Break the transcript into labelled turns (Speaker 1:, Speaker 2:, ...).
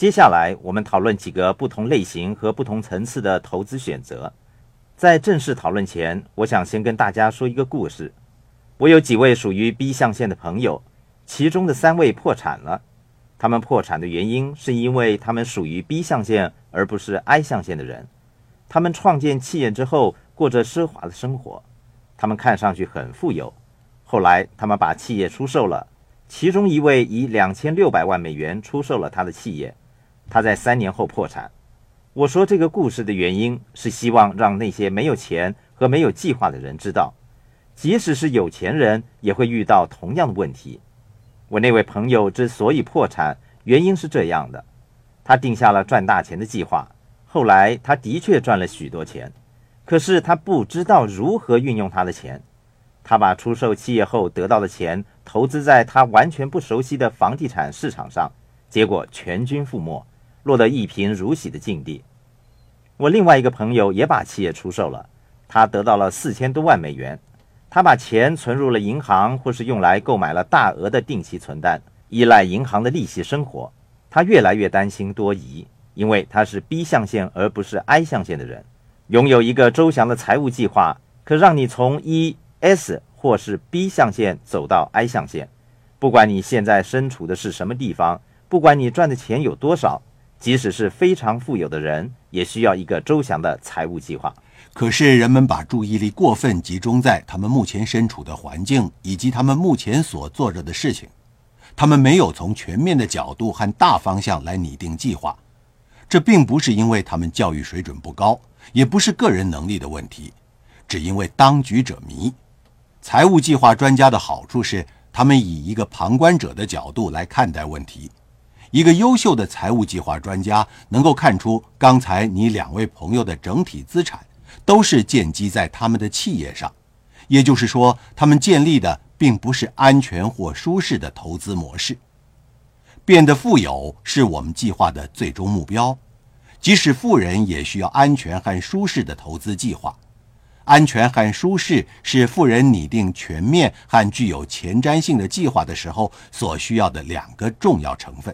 Speaker 1: 接下来，我们讨论几个不同类型和不同层次的投资选择。在正式讨论前，我想先跟大家说一个故事。我有几位属于 B 象限的朋友，其中的三位破产了。他们破产的原因是因为他们属于 B 象限而不是 I 象限的人。他们创建企业之后，过着奢华的生活，他们看上去很富有。后来，他们把企业出售了，其中一位以两千六百万美元出售了他的企业。他在三年后破产。我说这个故事的原因是希望让那些没有钱和没有计划的人知道，即使是有钱人也会遇到同样的问题。我那位朋友之所以破产，原因是这样的：他定下了赚大钱的计划，后来他的确赚了许多钱，可是他不知道如何运用他的钱。他把出售企业后得到的钱投资在他完全不熟悉的房地产市场上，结果全军覆没。落得一贫如洗的境地。我另外一个朋友也把企业出售了，他得到了四千多万美元。他把钱存入了银行，或是用来购买了大额的定期存单，依赖银行的利息生活。他越来越担心多疑，因为他是 B 象限而不是 I 象限的人。拥有一个周详的财务计划，可让你从 E、S 或是 B 象限走到 I 象限。不管你现在身处的是什么地方，不管你赚的钱有多少。即使是非常富有的人，也需要一个周详的财务计划。
Speaker 2: 可是，人们把注意力过分集中在他们目前身处的环境以及他们目前所做着的事情，他们没有从全面的角度和大方向来拟定计划。这并不是因为他们教育水准不高，也不是个人能力的问题，只因为当局者迷。财务计划专家的好处是，他们以一个旁观者的角度来看待问题。一个优秀的财务计划专家能够看出，刚才你两位朋友的整体资产都是建基在他们的企业上，也就是说，他们建立的并不是安全或舒适的投资模式。变得富有是我们计划的最终目标，即使富人也需要安全和舒适的投资计划。安全和舒适是富人拟定全面和具有前瞻性的计划的时候所需要的两个重要成分。